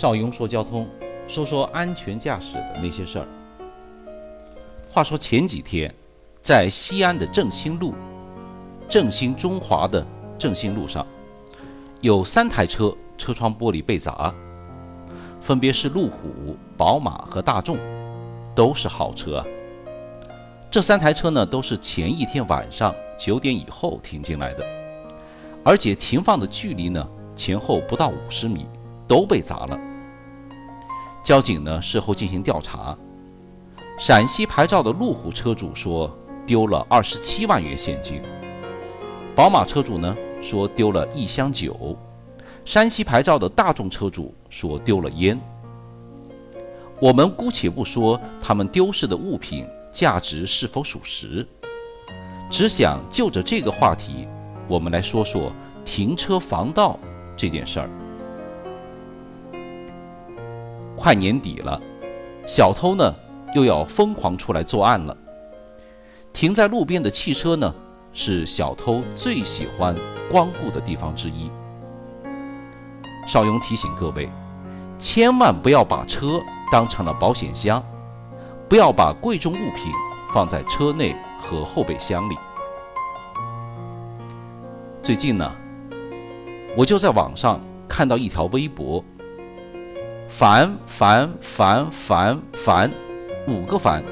邵雍说交通，说说安全驾驶的那些事儿。话说前几天，在西安的正兴路，正兴中华的正兴路上，有三台车车窗玻璃被砸，分别是路虎、宝马和大众，都是好车。这三台车呢，都是前一天晚上九点以后停进来的，而且停放的距离呢，前后不到五十米，都被砸了。交警呢，事后进行调查，陕西牌照的路虎车主说丢了二十七万元现金，宝马车主呢说丢了一箱酒，山西牌照的大众车主说丢了烟。我们姑且不说他们丢失的物品。价值是否属实？只想就着这个话题，我们来说说停车防盗这件事儿。快年底了，小偷呢又要疯狂出来作案了。停在路边的汽车呢，是小偷最喜欢光顾的地方之一。邵雍提醒各位，千万不要把车当成了保险箱。不要把贵重物品放在车内和后备箱里。最近呢，我就在网上看到一条微博，烦烦烦烦烦，五个烦。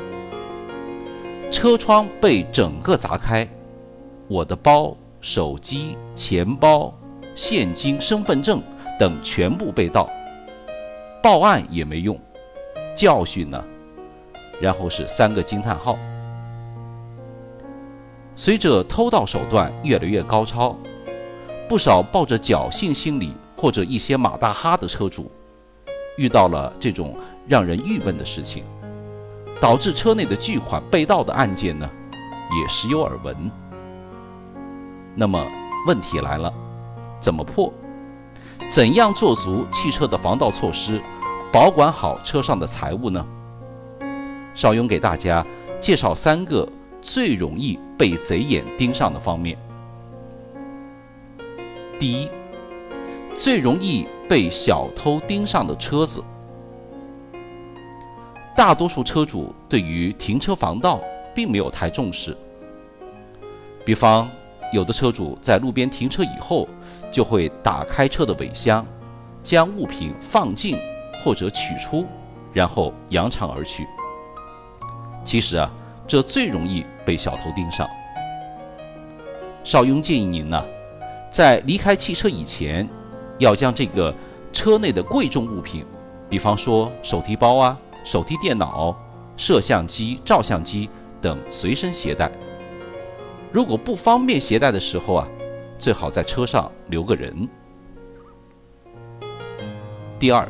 车窗被整个砸开，我的包、手机、钱包、现金、身份证等全部被盗，报案也没用，教训呢？然后是三个惊叹号。随着偷盗手段越来越高超，不少抱着侥幸心理或者一些马大哈的车主，遇到了这种让人郁闷的事情，导致车内的巨款被盗的案件呢，也时有耳闻。那么问题来了，怎么破？怎样做足汽车的防盗措施，保管好车上的财物呢？邵雍给大家介绍三个最容易被贼眼盯上的方面。第一，最容易被小偷盯上的车子。大多数车主对于停车防盗并没有太重视。比方，有的车主在路边停车以后，就会打开车的尾箱，将物品放进或者取出，然后扬长而去。其实啊，这最容易被小偷盯上。邵雍建议您呢，在离开汽车以前，要将这个车内的贵重物品，比方说手提包啊、手提电脑、摄像机、照相机等随身携带。如果不方便携带的时候啊，最好在车上留个人。第二，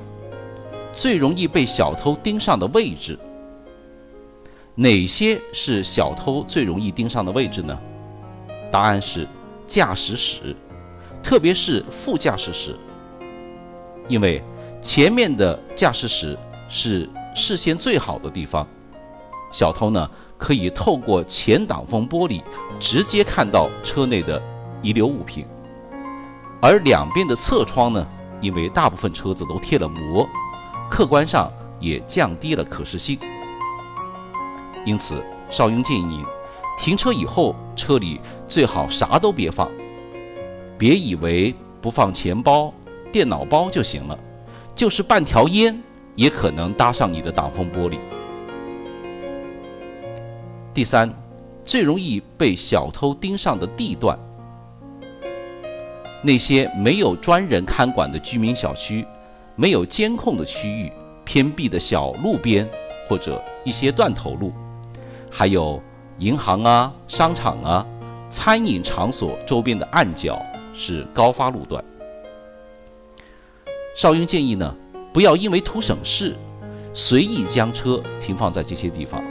最容易被小偷盯上的位置。哪些是小偷最容易盯上的位置呢？答案是驾驶室，特别是副驾驶室，因为前面的驾驶室是视线最好的地方，小偷呢可以透过前挡风玻璃直接看到车内的遗留物品，而两边的侧窗呢，因为大部分车子都贴了膜，客观上也降低了可视性。因此，邵雍建议您，停车以后车里最好啥都别放，别以为不放钱包、电脑包就行了，就是半条烟也可能搭上你的挡风玻璃。第三，最容易被小偷盯上的地段，那些没有专人看管的居民小区、没有监控的区域、偏僻的小路边或者一些断头路。还有银行啊、商场啊、餐饮场所周边的暗角是高发路段。邵雍建议呢，不要因为图省事，随意将车停放在这些地方，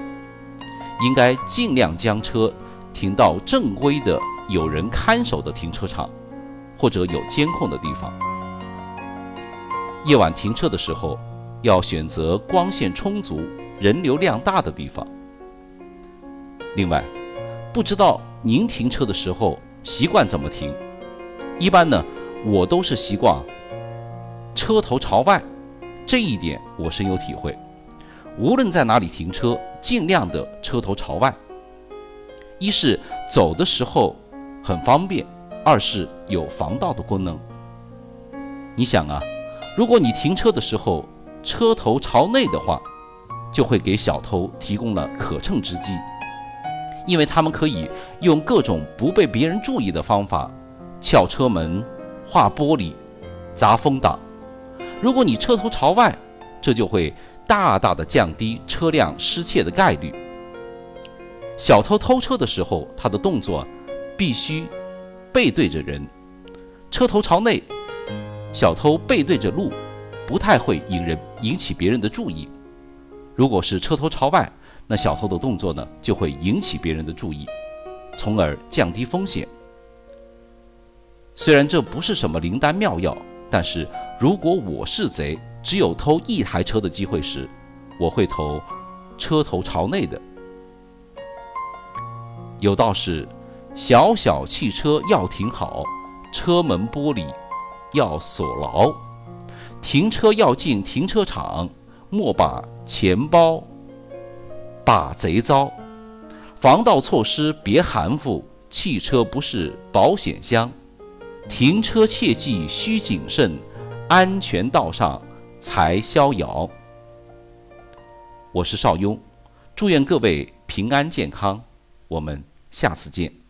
应该尽量将车停到正规的、有人看守的停车场，或者有监控的地方。夜晚停车的时候，要选择光线充足、人流量大的地方。另外，不知道您停车的时候习惯怎么停？一般呢，我都是习惯车头朝外，这一点我深有体会。无论在哪里停车，尽量的车头朝外。一是走的时候很方便，二是有防盗的功能。你想啊，如果你停车的时候车头朝内的话，就会给小偷提供了可乘之机，因为他们可以用各种不被别人注意的方法撬车门、划玻璃、砸风挡。如果你车头朝外，这就会大大的降低车辆失窃的概率。小偷偷车的时候，他的动作必须背对着人，车头朝内，小偷背对着路，不太会引人引起别人的注意。如果是车头朝外，那小偷的动作呢就会引起别人的注意，从而降低风险。虽然这不是什么灵丹妙药，但是如果我是贼，只有偷一台车的机会时，我会投车头朝内的。有道是：小小汽车要停好，车门玻璃要锁牢，停车要进停车场。莫把钱包把贼遭，防盗措施别含糊，汽车不是保险箱，停车切记需谨慎，安全道上才逍遥。我是邵雍，祝愿各位平安健康，我们下次见。